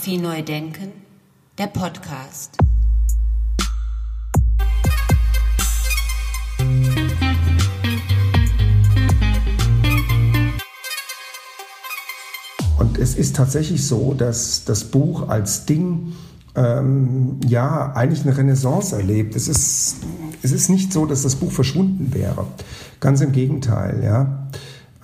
Fotografie neu denken, der Podcast. Und es ist tatsächlich so, dass das Buch als Ding ähm, ja eigentlich eine Renaissance erlebt. Es ist, es ist nicht so, dass das Buch verschwunden wäre. Ganz im Gegenteil, ja.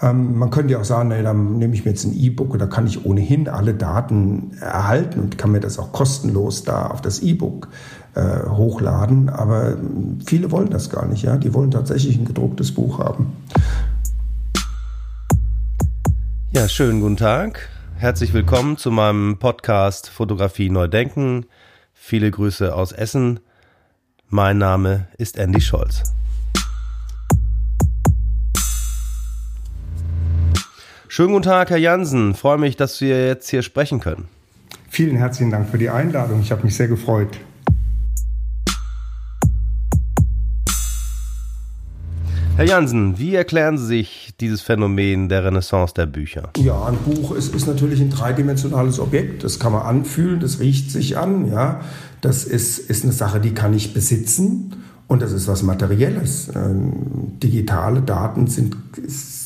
Ähm, man könnte ja auch sagen, nee, dann nehme ich mir jetzt ein E-Book und da kann ich ohnehin alle Daten erhalten und kann mir das auch kostenlos da auf das E-Book äh, hochladen. Aber viele wollen das gar nicht, ja. Die wollen tatsächlich ein gedrucktes Buch haben. Ja, schönen guten Tag. Herzlich willkommen zu meinem Podcast Fotografie neu denken. Viele Grüße aus Essen. Mein Name ist Andy Scholz. Schönen guten Tag, Herr Jansen. Freue mich, dass wir jetzt hier sprechen können. Vielen herzlichen Dank für die Einladung. Ich habe mich sehr gefreut. Herr Jansen, wie erklären Sie sich dieses Phänomen der Renaissance der Bücher? Ja, ein Buch ist, ist natürlich ein dreidimensionales Objekt. Das kann man anfühlen, das riecht sich an. Ja, das ist, ist eine Sache, die kann ich besitzen und das ist was Materielles. Ähm, digitale Daten sind ist,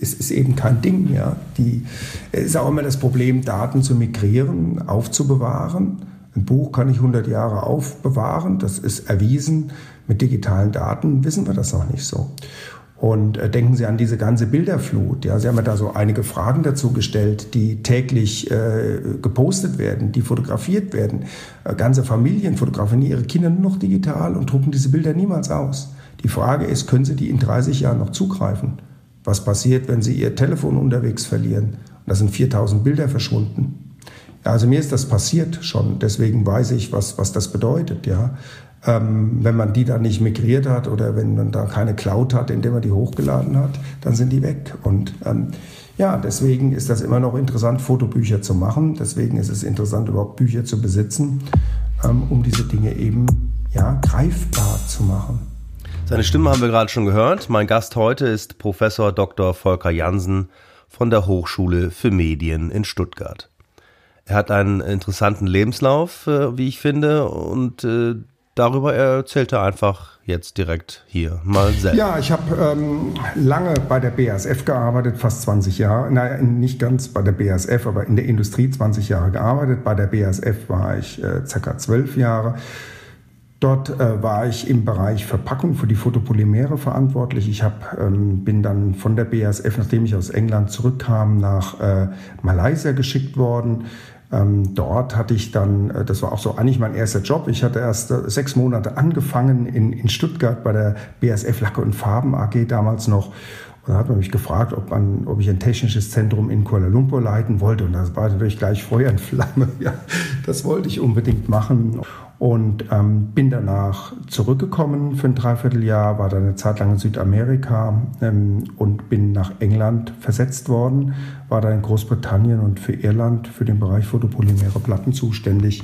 das ist, eben kein Ding. Ja, die es ist auch immer das Problem, Daten zu migrieren, aufzubewahren. Ein Buch kann ich 100 Jahre aufbewahren, das ist erwiesen. Mit digitalen Daten wissen wir das noch nicht so. Und äh, denken Sie an diese ganze Bilderflut. Ja, Sie haben ja da so einige Fragen dazu gestellt, die täglich äh, gepostet werden, die fotografiert werden. Äh, ganze Familien fotografieren ihre Kinder nur noch digital und drucken diese Bilder niemals aus. Die Frage ist, können Sie die in 30 Jahren noch zugreifen? Was passiert, wenn Sie Ihr Telefon unterwegs verlieren? Und da sind 4000 Bilder verschwunden. Ja, also mir ist das passiert schon, deswegen weiß ich, was, was das bedeutet. Ja. Ähm, wenn man die dann nicht migriert hat oder wenn man da keine Cloud hat, indem man die hochgeladen hat, dann sind die weg. Und ähm, ja, deswegen ist das immer noch interessant, Fotobücher zu machen. Deswegen ist es interessant, überhaupt Bücher zu besitzen, ähm, um diese Dinge eben ja, greifbar zu machen. Seine Stimme haben wir gerade schon gehört. Mein Gast heute ist Professor Dr. Volker Jansen von der Hochschule für Medien in Stuttgart. Er hat einen interessanten Lebenslauf, äh, wie ich finde, und äh, darüber erzählt er einfach jetzt direkt hier mal selbst. Ja, ich habe ähm, lange bei der BASF gearbeitet, fast 20 Jahre. Nein, nicht ganz bei der BASF, aber in der Industrie 20 Jahre gearbeitet. Bei der BASF war ich äh, circa 12 Jahre. Dort äh, war ich im Bereich Verpackung für die Photopolymere verantwortlich. Ich hab, ähm, bin dann von der BASF, nachdem ich aus England zurückkam, nach äh, Malaysia geschickt worden ähm, dort hatte ich dann, äh, das war auch so eigentlich mein erster Job. Ich hatte erst äh, sechs Monate angefangen in, in Stuttgart bei der BSF Lacke und Farben AG damals noch. Und da hat man mich gefragt, ob, man, ob ich ein technisches Zentrum in Kuala Lumpur leiten wollte. Und das war natürlich gleich Feuer in Flamme. Ja, das wollte ich unbedingt machen und ähm, bin danach zurückgekommen für ein Dreivierteljahr, war dann eine Zeit lang in Südamerika ähm, und bin nach England versetzt worden, war dann in Großbritannien und für Irland für den Bereich Photopolymere Platten zuständig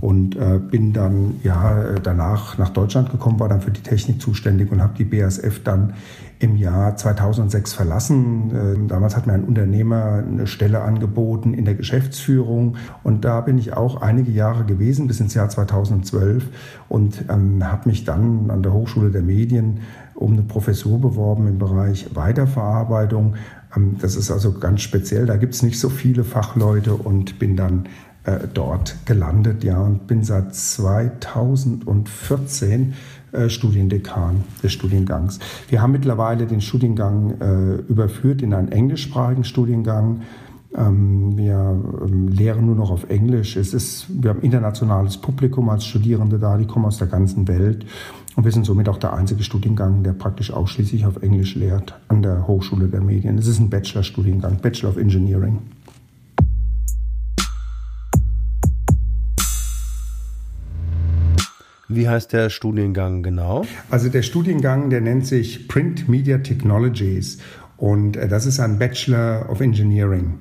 und äh, bin dann ja danach nach Deutschland gekommen, war dann für die Technik zuständig und habe die BASF dann im Jahr 2006 verlassen. Ähm, damals hat mir ein Unternehmer eine Stelle angeboten in der Geschäftsführung und da bin ich auch einige Jahre gewesen, bis ins Jahr 2012 und ähm, habe mich dann an der Hochschule der Medien um eine Professur beworben im Bereich Weiterverarbeitung. Ähm, das ist also ganz speziell, da gibt es nicht so viele Fachleute und bin dann äh, dort gelandet, ja, und bin seit 2014 äh, Studiendekan des Studiengangs. Wir haben mittlerweile den Studiengang äh, überführt in einen englischsprachigen Studiengang. Ähm, wir ähm, lehren nur noch auf Englisch. Es ist, wir haben internationales Publikum als Studierende da, die kommen aus der ganzen Welt. Und wir sind somit auch der einzige Studiengang, der praktisch ausschließlich auf Englisch lehrt an der Hochschule der Medien. Es ist ein Bachelor-Studiengang, Bachelor of Engineering. Wie heißt der Studiengang genau? Also der Studiengang, der nennt sich Print Media Technologies und äh, das ist ein Bachelor of Engineering.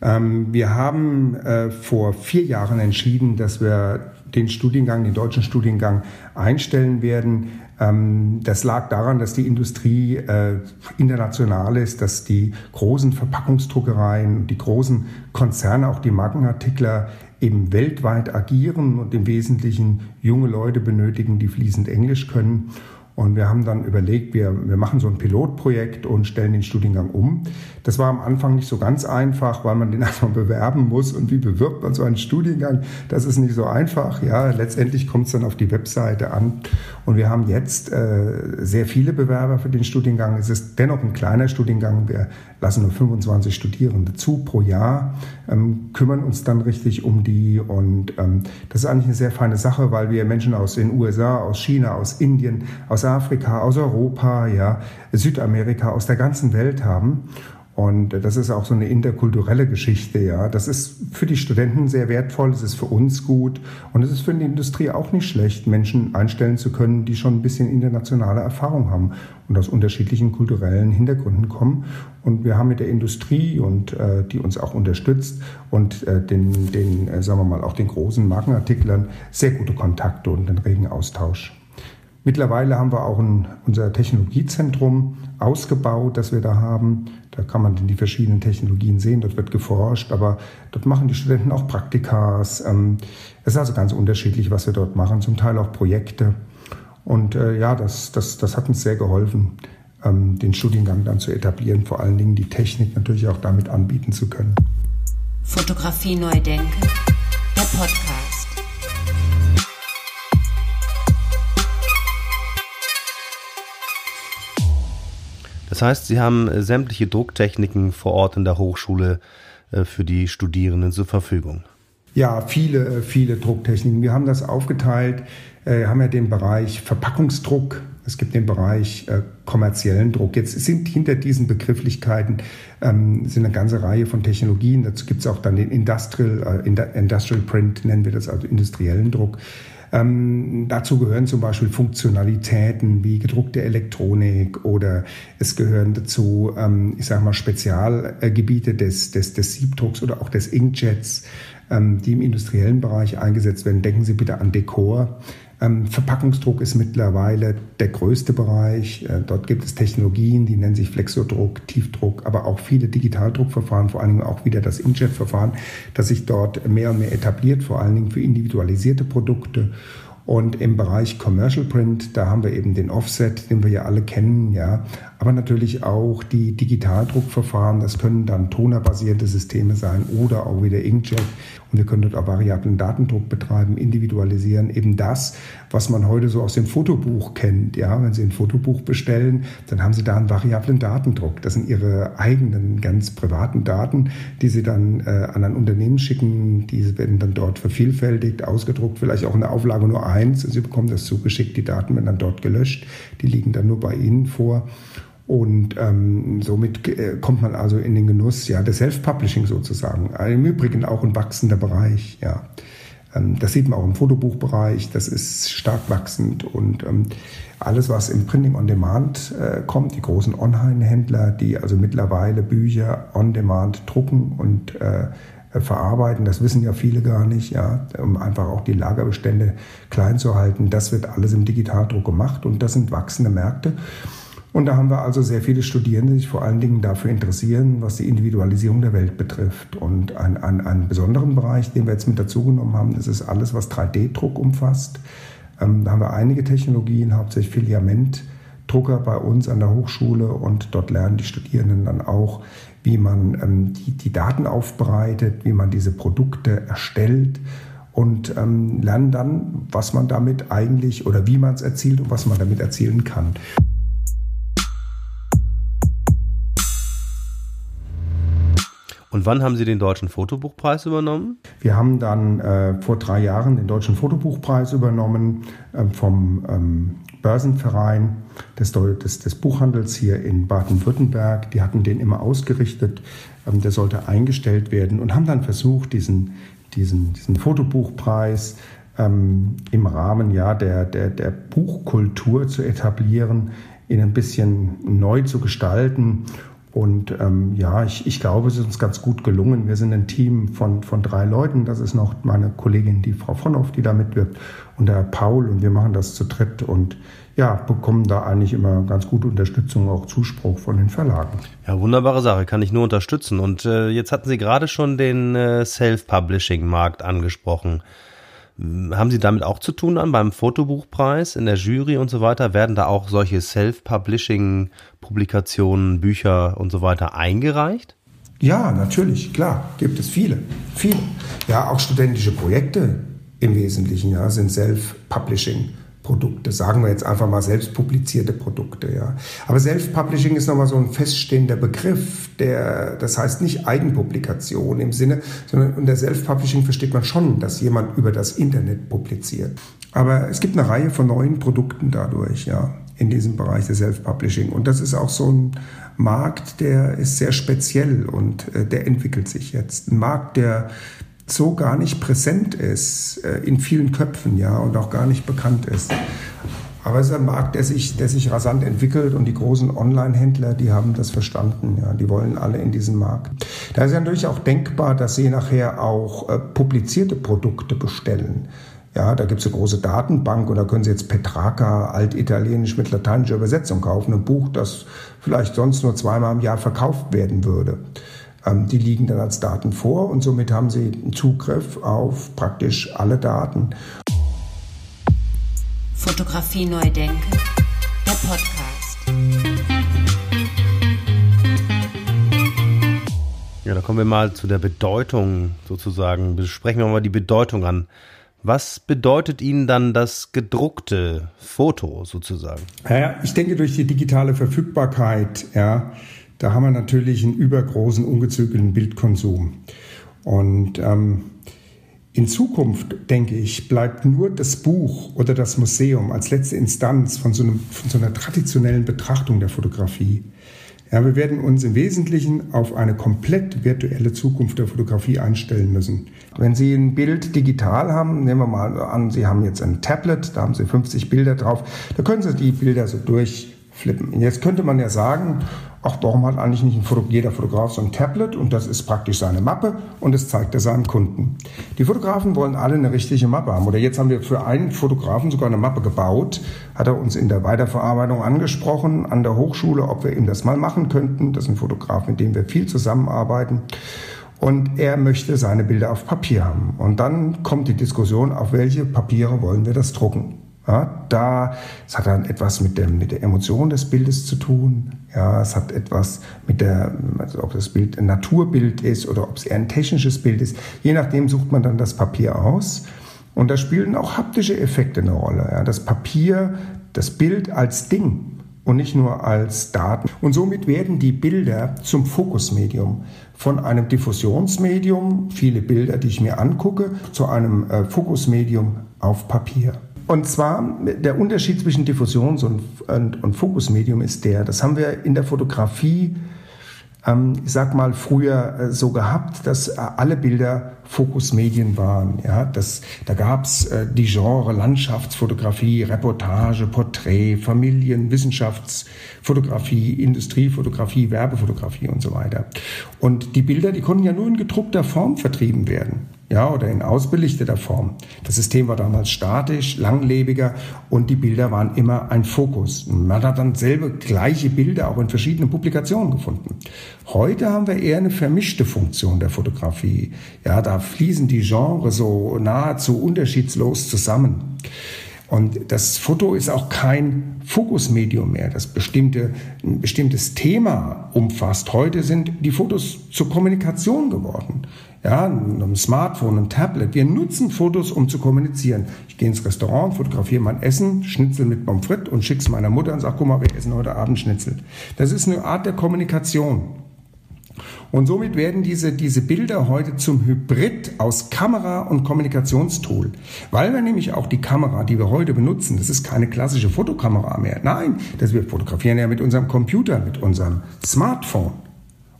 Ähm, wir haben äh, vor vier Jahren entschieden, dass wir den Studiengang, den deutschen Studiengang einstellen werden. Ähm, das lag daran, dass die Industrie äh, international ist, dass die großen Verpackungsdruckereien, die großen Konzerne, auch die Markenartikler eben weltweit agieren und im Wesentlichen junge Leute benötigen, die fließend Englisch können. Und wir haben dann überlegt, wir, wir machen so ein Pilotprojekt und stellen den Studiengang um. Das war am Anfang nicht so ganz einfach, weil man den erstmal bewerben muss. Und wie bewirbt man so einen Studiengang? Das ist nicht so einfach. Ja, letztendlich kommt es dann auf die Webseite an. Und wir haben jetzt äh, sehr viele Bewerber für den Studiengang. Es ist dennoch ein kleiner Studiengang. Wir lassen nur 25 Studierende zu pro Jahr, ähm, kümmern uns dann richtig um die. Und ähm, das ist eigentlich eine sehr feine Sache, weil wir Menschen aus den USA, aus China, aus Indien, aus Afrika, aus Europa, ja, Südamerika, aus der ganzen Welt haben. Und das ist auch so eine interkulturelle Geschichte, ja. Das ist für die Studenten sehr wertvoll, es ist für uns gut und es ist für die Industrie auch nicht schlecht, Menschen einstellen zu können, die schon ein bisschen internationale Erfahrung haben und aus unterschiedlichen kulturellen Hintergründen kommen. Und wir haben mit der Industrie und äh, die uns auch unterstützt und äh, den, den äh, sagen wir mal, auch den großen Markenartiklern sehr gute Kontakte und einen regen Austausch. Mittlerweile haben wir auch ein, unser Technologiezentrum ausgebaut, das wir da haben. Da kann man die verschiedenen Technologien sehen, dort wird geforscht, aber dort machen die Studenten auch Praktikas. Ähm, es ist also ganz unterschiedlich, was wir dort machen, zum Teil auch Projekte. Und äh, ja, das, das, das hat uns sehr geholfen, ähm, den Studiengang dann zu etablieren, vor allen Dingen die Technik natürlich auch damit anbieten zu können. Fotografie neu denken, der Podcast. Das heißt, Sie haben äh, sämtliche Drucktechniken vor Ort in der Hochschule äh, für die Studierenden zur Verfügung. Ja, viele, äh, viele Drucktechniken. Wir haben das aufgeteilt, äh, haben ja den Bereich Verpackungsdruck, es gibt den Bereich äh, kommerziellen Druck. Jetzt sind hinter diesen Begrifflichkeiten ähm, sind eine ganze Reihe von Technologien. Dazu gibt es auch dann den Industrial, äh, Industrial Print, nennen wir das, also industriellen Druck. Ähm, dazu gehören zum Beispiel Funktionalitäten wie gedruckte Elektronik oder es gehören dazu, ähm, ich sage mal, Spezialgebiete des, des, des Siebdrucks oder auch des Inkjets, ähm, die im industriellen Bereich eingesetzt werden. Denken Sie bitte an Dekor. Ähm, Verpackungsdruck ist mittlerweile der größte Bereich. Äh, dort gibt es Technologien, die nennen sich Flexodruck, Tiefdruck, aber auch viele Digitaldruckverfahren, vor allen Dingen auch wieder das Inkjet-Verfahren, das sich dort mehr und mehr etabliert, vor allen Dingen für individualisierte Produkte. Und im Bereich Commercial Print, da haben wir eben den Offset, den wir ja alle kennen, ja. Aber natürlich auch die Digitaldruckverfahren, das können dann tonerbasierte Systeme sein oder auch wieder Inkjet. Und wir können dort auch variablen Datendruck betreiben, individualisieren. Eben das, was man heute so aus dem Fotobuch kennt. Ja, wenn Sie ein Fotobuch bestellen, dann haben Sie da einen variablen Datendruck. Das sind Ihre eigenen, ganz privaten Daten, die Sie dann äh, an ein Unternehmen schicken. Diese werden dann dort vervielfältigt, ausgedruckt, vielleicht auch in der Auflage nur eins. Sie bekommen das zugeschickt, die Daten werden dann dort gelöscht. Die liegen dann nur bei Ihnen vor. Und ähm, somit äh, kommt man also in den Genuss ja, des Self-Publishing sozusagen. Im Übrigen auch ein wachsender Bereich. Ja. Ähm, das sieht man auch im Fotobuchbereich, das ist stark wachsend. Und ähm, alles, was im Printing on Demand äh, kommt, die großen Online-Händler, die also mittlerweile Bücher on Demand drucken und äh, verarbeiten. Das wissen ja viele gar nicht, ja, um einfach auch die Lagerbestände klein zu halten. Das wird alles im Digitaldruck gemacht und das sind wachsende Märkte. Und da haben wir also sehr viele Studierende, die sich vor allen Dingen dafür interessieren, was die Individualisierung der Welt betrifft. Und ein, ein, einen besonderen Bereich, den wir jetzt mit dazugenommen haben, das ist alles, was 3D-Druck umfasst. Ähm, da haben wir einige Technologien, hauptsächlich Filamentdrucker bei uns an der Hochschule und dort lernen die Studierenden dann auch, wie man ähm, die, die Daten aufbereitet, wie man diese Produkte erstellt und ähm, lernen dann, was man damit eigentlich oder wie man es erzielt und was man damit erzielen kann. Und wann haben Sie den Deutschen Fotobuchpreis übernommen? Wir haben dann äh, vor drei Jahren den Deutschen Fotobuchpreis übernommen äh, vom ähm, Börsenverein des, des, des, Buchhandels hier in Baden-Württemberg. Die hatten den immer ausgerichtet. Ähm, der sollte eingestellt werden und haben dann versucht, diesen, diesen, diesen Fotobuchpreis ähm, im Rahmen ja, der, der, der Buchkultur zu etablieren, ihn ein bisschen neu zu gestalten und ähm, ja, ich, ich glaube, es ist uns ganz gut gelungen. Wir sind ein Team von, von drei Leuten. Das ist noch meine Kollegin, die Frau Vonhoff, die da mitwirkt, und der Paul. Und wir machen das zu dritt. Und ja, bekommen da eigentlich immer ganz gute Unterstützung, auch Zuspruch von den Verlagen. Ja, wunderbare Sache, kann ich nur unterstützen. Und äh, jetzt hatten Sie gerade schon den äh, Self-Publishing-Markt angesprochen. Haben Sie damit auch zu tun dann beim Fotobuchpreis in der Jury und so weiter? Werden da auch solche Self-Publishing-Publikationen, Bücher und so weiter eingereicht? Ja, natürlich, klar, gibt es viele, viele. Ja, auch studentische Projekte im Wesentlichen ja, sind Self-Publishing. Produkte, sagen wir jetzt einfach mal selbst publizierte Produkte, ja. Aber Self-Publishing ist nochmal so ein feststehender Begriff, der, das heißt nicht Eigenpublikation im Sinne, sondern unter Self-Publishing versteht man schon, dass jemand über das Internet publiziert. Aber es gibt eine Reihe von neuen Produkten dadurch, ja, in diesem Bereich des Self-Publishing. Und das ist auch so ein Markt, der ist sehr speziell und äh, der entwickelt sich jetzt. Ein Markt, der so gar nicht präsent ist äh, in vielen Köpfen, ja, und auch gar nicht bekannt ist. Aber es ist ein Markt, der sich, der sich rasant entwickelt und die großen Online-Händler, die haben das verstanden. Ja, die wollen alle in diesen Markt. Da ist ja natürlich auch denkbar, dass sie nachher auch äh, publizierte Produkte bestellen. Ja, da gibt es eine große Datenbank und da können Sie jetzt Petrarca altitalienisch mit lateinischer Übersetzung kaufen. Ein Buch, das vielleicht sonst nur zweimal im Jahr verkauft werden würde. Ähm, die liegen dann als Daten vor und somit haben Sie Zugriff auf praktisch alle Daten. Fotografie neu denken, der Podcast. Ja, da kommen wir mal zu der Bedeutung sozusagen. Besprechen wir mal die Bedeutung an. Was bedeutet Ihnen dann das gedruckte Foto sozusagen? Ja, ich denke durch die digitale Verfügbarkeit, ja, da haben wir natürlich einen übergroßen, ungezügelten Bildkonsum. Und ähm, in Zukunft, denke ich, bleibt nur das Buch oder das Museum als letzte Instanz von so, einem, von so einer traditionellen Betrachtung der Fotografie. Ja, wir werden uns im Wesentlichen auf eine komplett virtuelle Zukunft der Fotografie einstellen müssen. Wenn Sie ein Bild digital haben, nehmen wir mal an, Sie haben jetzt ein Tablet, da haben Sie 50 Bilder drauf, da können Sie die Bilder so durchflippen. Jetzt könnte man ja sagen, ach, warum hat eigentlich nicht jeder Fotograf so ein Tablet und das ist praktisch seine Mappe und das zeigt er seinem Kunden. Die Fotografen wollen alle eine richtige Mappe haben. Oder jetzt haben wir für einen Fotografen sogar eine Mappe gebaut, hat er uns in der Weiterverarbeitung angesprochen an der Hochschule, ob wir ihm das mal machen könnten. Das ist ein Fotograf, mit dem wir viel zusammenarbeiten. Und er möchte seine Bilder auf Papier haben. Und dann kommt die Diskussion, auf welche Papiere wollen wir das drucken. Ja, da, es hat dann etwas mit der, mit der Emotion des Bildes zu tun. Ja, es hat etwas mit der, also ob das Bild ein Naturbild ist oder ob es eher ein technisches Bild ist. Je nachdem sucht man dann das Papier aus. Und da spielen auch haptische Effekte eine Rolle. Ja, das Papier, das Bild als Ding und nicht nur als Daten. Und somit werden die Bilder zum Fokusmedium. Von einem Diffusionsmedium, viele Bilder, die ich mir angucke, zu einem äh, Fokusmedium auf Papier. Und zwar der Unterschied zwischen Diffusions- und, und, und Fokusmedium ist der, das haben wir in der Fotografie, ähm, ich sag mal, früher äh, so gehabt, dass äh, alle Bilder Fokusmedien waren. Ja, das, da gab's äh, die Genre Landschaftsfotografie, Reportage, Porträt, Familien, Wissenschaftsfotografie, Industriefotografie, Werbefotografie und so weiter. Und die Bilder, die konnten ja nur in gedruckter Form vertrieben werden ja, oder in ausbelichteter Form. Das System war damals statisch, langlebiger und die Bilder waren immer ein Fokus. Man hat dann selber gleiche Bilder auch in verschiedenen Publikationen gefunden. Heute haben wir eher eine vermischte Funktion der Fotografie. Ja, da fließen die Genres so nahezu unterschiedslos zusammen. Und das Foto ist auch kein Fokusmedium mehr, das bestimmte, ein bestimmtes Thema umfasst. Heute sind die Fotos zur Kommunikation geworden ja, einem Smartphone, einem Tablet. Wir nutzen Fotos, um zu kommunizieren. Ich gehe ins Restaurant, fotografiere mein Essen, Schnitzel mit Pommes frites und schicke es meiner Mutter und sage, guck mal, wir essen heute Abend Schnitzel. Das ist eine Art der Kommunikation. Und somit werden diese, diese Bilder heute zum Hybrid aus Kamera und Kommunikationstool. Weil wir nämlich auch die Kamera, die wir heute benutzen, das ist keine klassische Fotokamera mehr. Nein, das wir fotografieren ja mit unserem Computer, mit unserem Smartphone.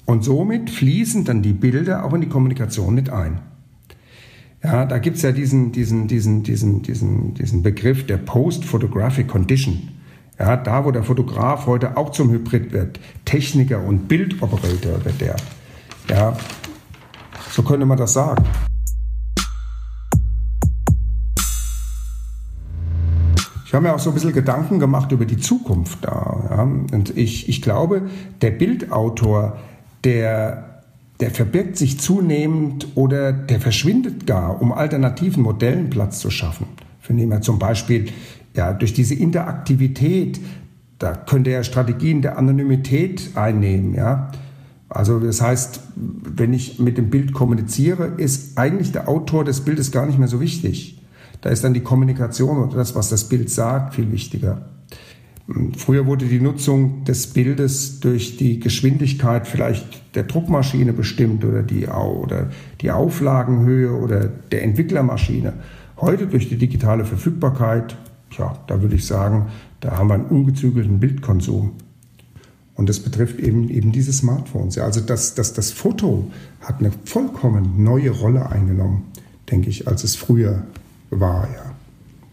Und somit fließen dann die Bilder auch in die Kommunikation mit ein. Ja, da gibt's ja diesen, diesen, diesen, diesen, diesen, diesen Begriff der Post-Photographic Condition. Ja, da, wo der Fotograf heute auch zum Hybrid wird, Techniker und Bildoperator wird der. Ja, so könnte man das sagen. Ich habe mir auch so ein bisschen Gedanken gemacht über die Zukunft da. Ja. Und ich, ich glaube, der Bildautor, der, der verbirgt sich zunehmend oder der verschwindet gar, um alternativen Modellen Platz zu schaffen. Wir nehmen zum Beispiel ja, durch diese Interaktivität, da könnte er Strategien der Anonymität einnehmen. Ja. Also das heißt, wenn ich mit dem Bild kommuniziere, ist eigentlich der Autor des Bildes gar nicht mehr so wichtig. Da ist dann die Kommunikation und das, was das Bild sagt, viel wichtiger. Früher wurde die Nutzung des Bildes durch die Geschwindigkeit vielleicht der Druckmaschine bestimmt oder die, oder die Auflagenhöhe oder der Entwicklermaschine. Heute durch die digitale Verfügbarkeit, ja, da würde ich sagen, da haben wir einen ungezügelten Bildkonsum. Und das betrifft eben, eben diese Smartphones. Ja, also das, das, das Foto hat eine vollkommen neue Rolle eingenommen, denke ich, als es früher war, ja.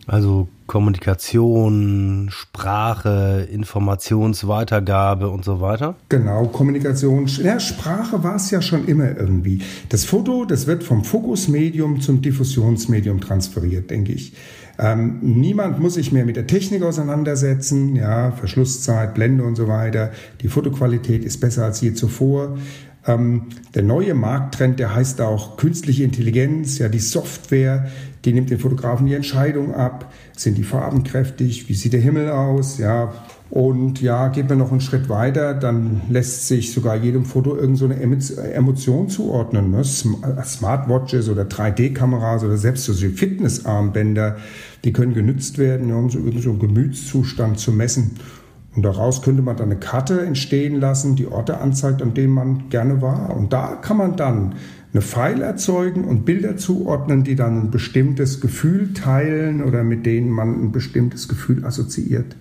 Also Kommunikation, Sprache, Informationsweitergabe und so weiter? Genau, Kommunikation. Ja, Sprache war es ja schon immer irgendwie. Das Foto, das wird vom Fokusmedium zum Diffusionsmedium transferiert, denke ich. Ähm, niemand muss sich mehr mit der Technik auseinandersetzen, ja, Verschlusszeit, Blende und so weiter. Die Fotoqualität ist besser als je zuvor. Ähm, der neue Markttrend, der heißt auch künstliche Intelligenz, ja, die Software, die nimmt den Fotografen die Entscheidung ab. Sind die Farben kräftig? Wie sieht der Himmel aus? Ja, und ja, geht man noch einen Schritt weiter, dann lässt sich sogar jedem Foto irgendeine so Emotion zuordnen. Ne? Smartwatches oder 3D-Kameras oder selbst so Fitnessarmbänder, die können genützt werden, um so irgendeinen Gemütszustand zu messen. Und daraus könnte man dann eine Karte entstehen lassen, die Orte anzeigt, an denen man gerne war. Und da kann man dann eine Pfeil erzeugen und Bilder zuordnen, die dann ein bestimmtes Gefühl teilen oder mit denen man ein bestimmtes Gefühl assoziiert.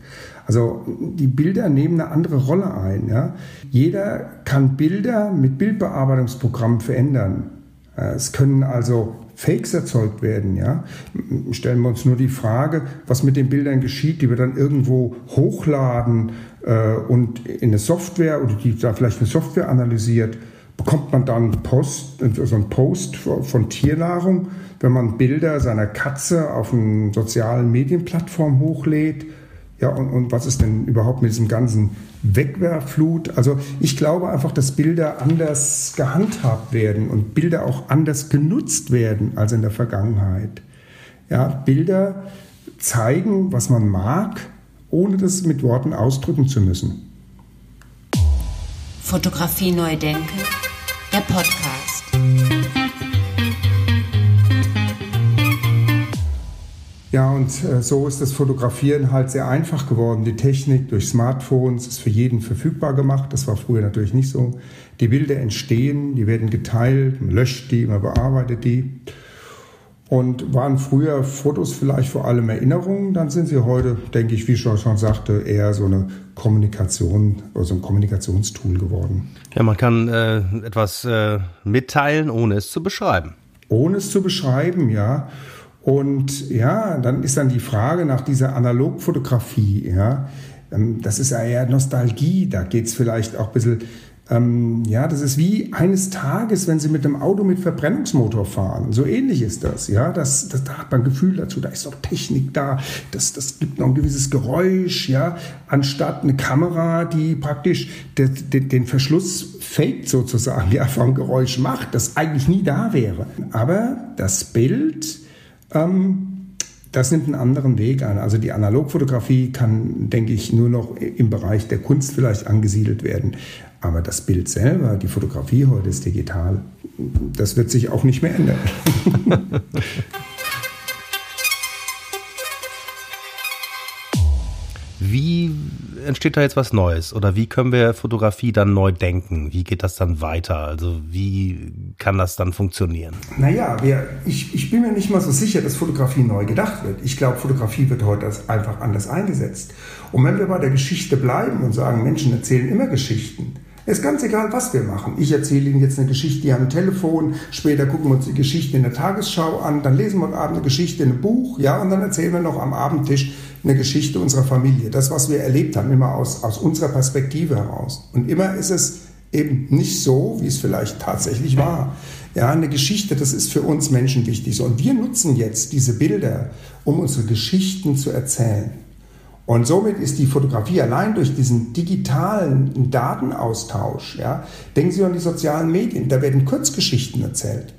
Also die Bilder nehmen eine andere Rolle ein. Ja? Jeder kann Bilder mit Bildbearbeitungsprogrammen verändern. Äh, es können also Fakes erzeugt werden. Ja? Stellen wir uns nur die Frage, was mit den Bildern geschieht, die wir dann irgendwo hochladen äh, und in eine Software oder die da vielleicht eine Software analysiert, bekommt man dann Post, so einen Post von Tiernahrung, wenn man Bilder seiner Katze auf einer sozialen Medienplattform hochlädt. Ja, und, und was ist denn überhaupt mit diesem ganzen Wegwerfflut? Also ich glaube einfach, dass Bilder anders gehandhabt werden und Bilder auch anders genutzt werden als in der Vergangenheit. Ja, Bilder zeigen, was man mag, ohne das mit Worten ausdrücken zu müssen. Fotografie neu denken, der Podcast. Ja, und äh, so ist das Fotografieren halt sehr einfach geworden. Die Technik durch Smartphones ist für jeden verfügbar gemacht. Das war früher natürlich nicht so. Die Bilder entstehen, die werden geteilt, man löscht die, man bearbeitet die. Und waren früher Fotos vielleicht vor allem Erinnerungen, dann sind sie heute, denke ich, wie ich schon sagte, eher so eine Kommunikation, also ein Kommunikationstool geworden. Ja, man kann äh, etwas äh, mitteilen, ohne es zu beschreiben. Ohne es zu beschreiben, ja. Und ja, dann ist dann die Frage nach dieser Analogfotografie, ja. Ähm, das ist ja eher Nostalgie, da geht es vielleicht auch ein bisschen ähm, ja, das ist wie eines Tages, wenn Sie mit einem Auto mit Verbrennungsmotor fahren. So ähnlich ist das. Ja, das, das, da hat man Gefühl dazu, da ist noch Technik da, das, das gibt noch ein gewisses Geräusch, ja, anstatt eine Kamera, die praktisch den, den, den Verschluss faked sozusagen, ja, vom Geräusch macht, das eigentlich nie da wäre. Aber das Bild, das nimmt einen anderen Weg an. Also die Analogfotografie kann, denke ich, nur noch im Bereich der Kunst vielleicht angesiedelt werden. Aber das Bild selber, die Fotografie heute ist digital. Das wird sich auch nicht mehr ändern. Wie entsteht da jetzt was Neues? Oder wie können wir Fotografie dann neu denken? Wie geht das dann weiter? Also wie kann das dann funktionieren? Naja, wir, ich, ich bin mir nicht mal so sicher, dass Fotografie neu gedacht wird. Ich glaube, Fotografie wird heute einfach anders eingesetzt. Und wenn wir bei der Geschichte bleiben und sagen, Menschen erzählen immer Geschichten, ist ganz egal, was wir machen. Ich erzähle Ihnen jetzt eine Geschichte am Telefon, später gucken wir uns die Geschichte in der Tagesschau an, dann lesen wir heute Abend eine Geschichte in einem Buch, ja, und dann erzählen wir noch am Abendtisch eine Geschichte unserer Familie. Das, was wir erlebt haben, immer aus, aus unserer Perspektive heraus. Und immer ist es eben nicht so, wie es vielleicht tatsächlich war. Ja, eine Geschichte, das ist für uns Menschen wichtig. Und wir nutzen jetzt diese Bilder, um unsere Geschichten zu erzählen. Und somit ist die Fotografie allein durch diesen digitalen Datenaustausch, ja, denken Sie an die sozialen Medien, da werden Kurzgeschichten erzählt.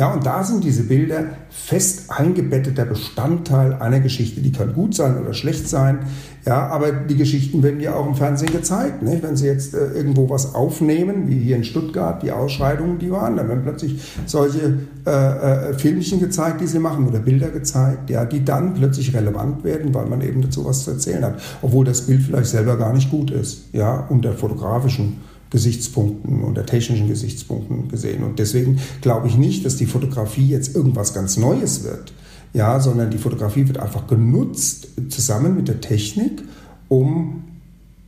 Ja, und da sind diese Bilder fest eingebetteter Bestandteil einer Geschichte. Die kann gut sein oder schlecht sein. Ja, aber die Geschichten werden ja auch im Fernsehen gezeigt. Nicht? Wenn Sie jetzt äh, irgendwo was aufnehmen, wie hier in Stuttgart, die Ausschreitungen, die waren, dann werden plötzlich solche äh, äh, Filmchen gezeigt, die Sie machen oder Bilder gezeigt, ja, die dann plötzlich relevant werden, weil man eben dazu was zu erzählen hat. Obwohl das Bild vielleicht selber gar nicht gut ist, ja, unter fotografischen Gesichtspunkten oder technischen Gesichtspunkten gesehen. Und deswegen glaube ich nicht, dass die Fotografie jetzt irgendwas ganz Neues wird, ja, sondern die Fotografie wird einfach genutzt zusammen mit der Technik, um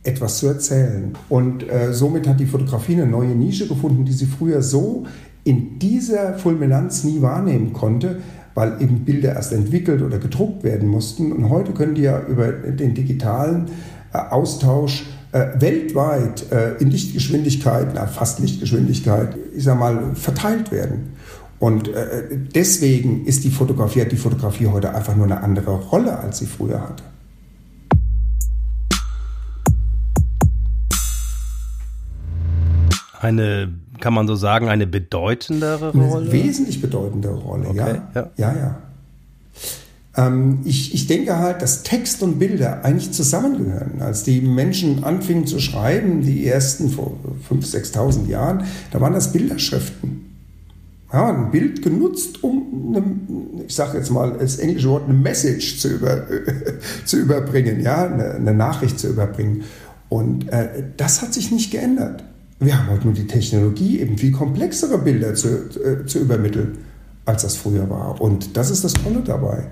etwas zu erzählen. Und äh, somit hat die Fotografie eine neue Nische gefunden, die sie früher so in dieser Fulminanz nie wahrnehmen konnte, weil eben Bilder erst entwickelt oder gedruckt werden mussten. Und heute können die ja über den digitalen äh, Austausch äh, weltweit äh, in Lichtgeschwindigkeit, na, fast Lichtgeschwindigkeit, ich sag mal, verteilt werden. Und äh, deswegen ist die Fotografie, hat die Fotografie heute einfach nur eine andere Rolle, als sie früher hatte. Eine, kann man so sagen, eine bedeutendere Rolle? Eine wesentlich bedeutendere Rolle, okay, ja. ja. Ja, ja. Ähm, ich, ich denke halt, dass Text und Bilder eigentlich zusammengehören. Als die Menschen anfingen zu schreiben, die ersten vor 5.000, 6.000 Jahren, da waren das Bilderschriften. Ja, ein Bild genutzt, um, eine, ich sage jetzt mal das englische Wort, eine Message zu, über, zu überbringen, ja, eine, eine, Nachricht zu überbringen. Und äh, das hat sich nicht geändert. Wir haben heute nur die Technologie, eben viel komplexere Bilder zu, äh, zu übermitteln, als das früher war. Und das ist das Tolle dabei.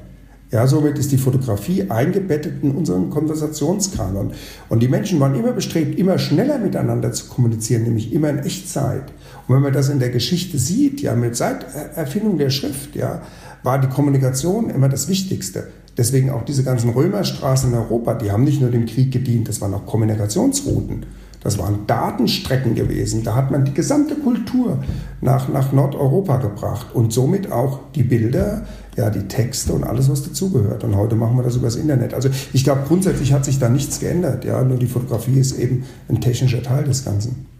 Ja, somit ist die Fotografie eingebettet in unseren Konversationskanon. Und die Menschen waren immer bestrebt, immer schneller miteinander zu kommunizieren, nämlich immer in Echtzeit. Und wenn man das in der Geschichte sieht, ja, mit seit Erfindung der Schrift, ja, war die Kommunikation immer das Wichtigste. Deswegen auch diese ganzen Römerstraßen in Europa, die haben nicht nur dem Krieg gedient, das waren auch Kommunikationsrouten. Das waren Datenstrecken gewesen. Da hat man die gesamte Kultur nach, nach Nordeuropa gebracht und somit auch die Bilder, ja, die Texte und alles, was dazugehört. Und heute machen wir das übers Internet. Also ich glaube, grundsätzlich hat sich da nichts geändert. Ja, nur die Fotografie ist eben ein technischer Teil des Ganzen.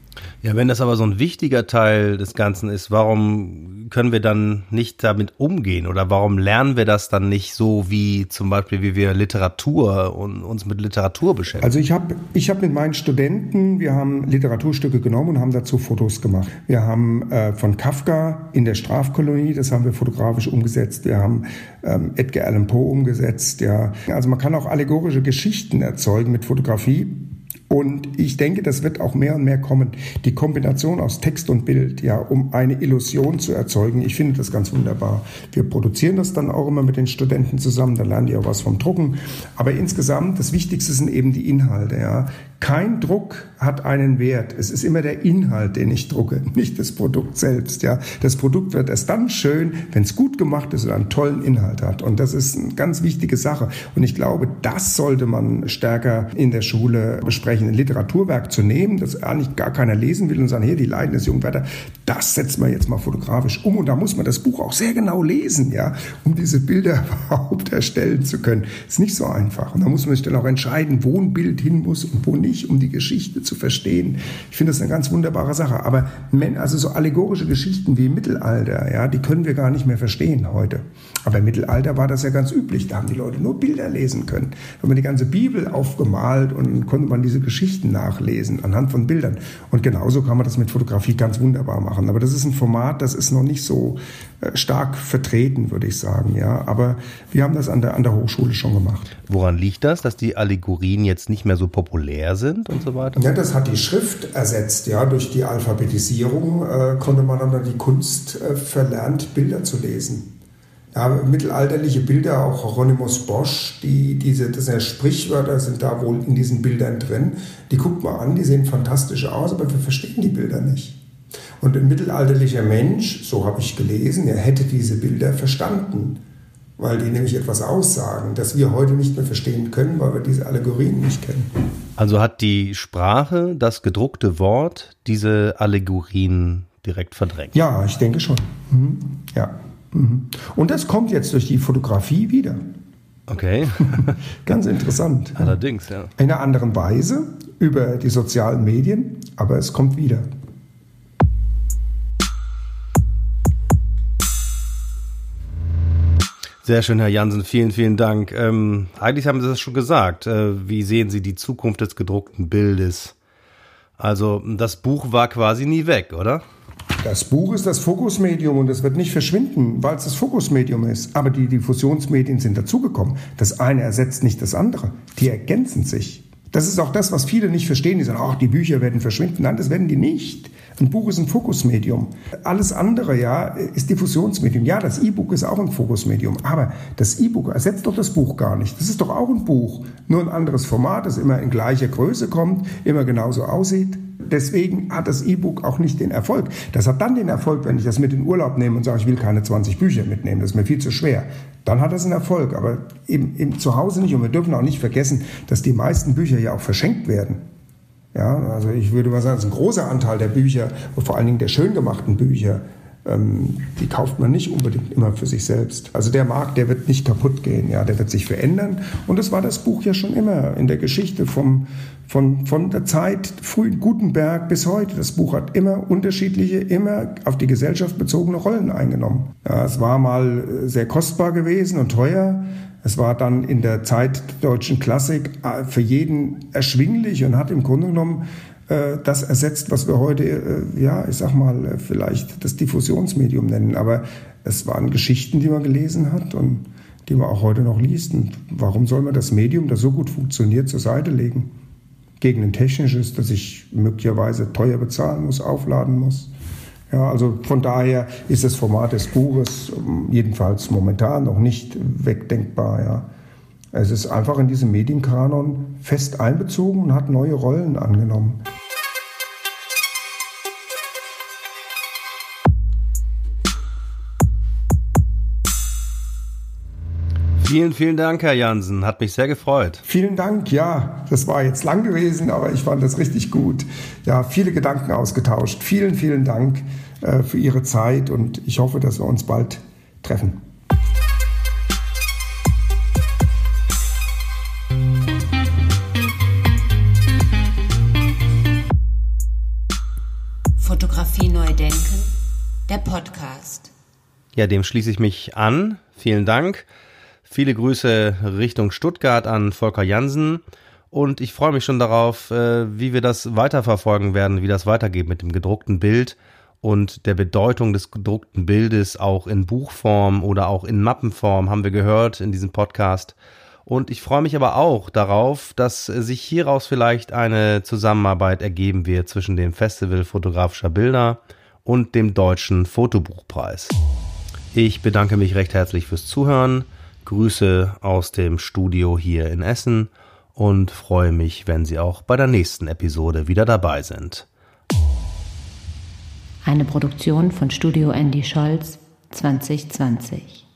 Ja, wenn das aber so ein wichtiger Teil des Ganzen ist, warum können wir dann nicht damit umgehen oder warum lernen wir das dann nicht so wie zum Beispiel, wie wir Literatur und uns mit Literatur beschäftigen? Also ich habe ich hab mit meinen Studenten, wir haben Literaturstücke genommen und haben dazu Fotos gemacht. Wir haben äh, von Kafka in der Strafkolonie, das haben wir fotografisch umgesetzt. Wir haben ähm, Edgar Allan Poe umgesetzt. Ja, also man kann auch allegorische Geschichten erzeugen mit Fotografie. Und ich denke, das wird auch mehr und mehr kommen. Die Kombination aus Text und Bild, ja, um eine Illusion zu erzeugen. Ich finde das ganz wunderbar. Wir produzieren das dann auch immer mit den Studenten zusammen. Da lernen die auch was vom Drucken. Aber insgesamt, das Wichtigste sind eben die Inhalte, ja. Kein Druck hat einen Wert. Es ist immer der Inhalt, den ich drucke, nicht das Produkt selbst, ja. Das Produkt wird erst dann schön, wenn es gut gemacht ist und einen tollen Inhalt hat. Und das ist eine ganz wichtige Sache. Und ich glaube, das sollte man stärker in der Schule besprechen ein Literaturwerk zu nehmen, das eigentlich gar keiner lesen will und sagen, hier, die Leiden des jungen Werther, das setzt man jetzt mal fotografisch um und da muss man das Buch auch sehr genau lesen, ja, um diese Bilder überhaupt erstellen zu können. Ist nicht so einfach. Und da muss man sich dann auch entscheiden, wo ein Bild hin muss und wo nicht, um die Geschichte zu verstehen. Ich finde das eine ganz wunderbare Sache. Aber also so allegorische Geschichten wie im Mittelalter, ja, die können wir gar nicht mehr verstehen heute. Aber im Mittelalter war das ja ganz üblich. Da haben die Leute nur Bilder lesen können. Da haben wir die ganze Bibel aufgemalt und konnte man diese Geschichten nachlesen anhand von Bildern. Und genauso kann man das mit Fotografie ganz wunderbar machen. Aber das ist ein Format, das ist noch nicht so äh, stark vertreten, würde ich sagen. Ja, aber wir haben das an der, an der Hochschule schon gemacht. Woran liegt das, dass die Allegorien jetzt nicht mehr so populär sind und so weiter? Ja, das hat die Schrift ersetzt. Ja, durch die Alphabetisierung äh, konnte man dann die Kunst äh, verlernt, Bilder zu lesen ja, mittelalterliche Bilder, auch Hieronymus Bosch, die, diese, das sind ja Sprichwörter, sind da wohl in diesen Bildern drin. Die guckt man an, die sehen fantastisch aus, aber wir verstehen die Bilder nicht. Und ein mittelalterlicher Mensch, so habe ich gelesen, er hätte diese Bilder verstanden, weil die nämlich etwas aussagen, das wir heute nicht mehr verstehen können, weil wir diese Allegorien nicht kennen. Also hat die Sprache, das gedruckte Wort, diese Allegorien direkt verdrängt? Ja, ich denke schon. Mhm. Ja. Mhm. Und das kommt jetzt durch die Fotografie wieder. Okay. Ganz interessant. Allerdings, ja. In einer anderen Weise über die sozialen Medien, aber es kommt wieder. Sehr schön, Herr Jansen. Vielen, vielen Dank. Ähm, eigentlich haben Sie das schon gesagt. Äh, wie sehen Sie die Zukunft des gedruckten Bildes? Also, das Buch war quasi nie weg, oder? Das Buch ist das Fokusmedium und es wird nicht verschwinden, weil es das Fokusmedium ist. Aber die Diffusionsmedien sind dazugekommen. Das eine ersetzt nicht das andere. Die ergänzen sich. Das ist auch das, was viele nicht verstehen. Die sagen, ach, die Bücher werden verschwinden. Nein, das werden die nicht. Ein Buch ist ein Fokusmedium. Alles andere, ja, ist Diffusionsmedium. Ja, das E-Book ist auch ein Fokusmedium. Aber das E-Book ersetzt doch das Buch gar nicht. Das ist doch auch ein Buch. Nur ein anderes Format, das immer in gleicher Größe kommt, immer genauso aussieht deswegen hat das E-Book auch nicht den Erfolg. Das hat dann den Erfolg, wenn ich das mit in Urlaub nehme und sage, ich will keine 20 Bücher mitnehmen, das ist mir viel zu schwer. Dann hat das einen Erfolg, aber eben, eben zu Hause nicht. Und wir dürfen auch nicht vergessen, dass die meisten Bücher ja auch verschenkt werden. Ja, also ich würde mal sagen, es ist ein großer Anteil der Bücher, vor allen Dingen der schön gemachten Bücher, die kauft man nicht unbedingt immer für sich selbst. Also der Markt, der wird nicht kaputt gehen, ja, der wird sich verändern. Und das war das Buch ja schon immer in der Geschichte vom, von, von der Zeit frühen Gutenberg bis heute. Das Buch hat immer unterschiedliche, immer auf die Gesellschaft bezogene Rollen eingenommen. Ja, es war mal sehr kostbar gewesen und teuer. Es war dann in der Zeit der deutschen Klassik äh, für jeden erschwinglich und hat im Grunde genommen äh, das ersetzt, was wir heute, äh, ja, ich sag mal, äh, vielleicht das Diffusionsmedium nennen. Aber es waren Geschichten, die man gelesen hat und die man auch heute noch liest. Und warum soll man das Medium, das so gut funktioniert, zur Seite legen? Gegen ein technisches, das ich möglicherweise teuer bezahlen muss, aufladen muss. Ja, also von daher ist das Format des Buches ähm, jedenfalls momentan noch nicht wegdenkbar. Ja. Es ist einfach in diesem Medienkanon fest einbezogen und hat neue Rollen angenommen. Vielen, vielen Dank, Herr Jansen. Hat mich sehr gefreut. Vielen Dank. Ja, das war jetzt lang gewesen, aber ich fand das richtig gut. Ja, viele Gedanken ausgetauscht. Vielen, vielen Dank äh, für Ihre Zeit und ich hoffe, dass wir uns bald treffen. Fotografie neu denken, der Podcast. Ja, dem schließe ich mich an. Vielen Dank. Viele Grüße Richtung Stuttgart an Volker Jansen. Und ich freue mich schon darauf, äh, wie wir das weiterverfolgen werden, wie das weitergeht mit dem gedruckten Bild und der Bedeutung des gedruckten Bildes auch in Buchform oder auch in Mappenform, haben wir gehört in diesem Podcast. Und ich freue mich aber auch darauf, dass sich hieraus vielleicht eine Zusammenarbeit ergeben wird zwischen dem Festival fotografischer Bilder und dem Deutschen Fotobuchpreis. Ich bedanke mich recht herzlich fürs Zuhören. Grüße aus dem Studio hier in Essen und freue mich, wenn Sie auch bei der nächsten Episode wieder dabei sind. Eine Produktion von Studio Andy Scholz 2020.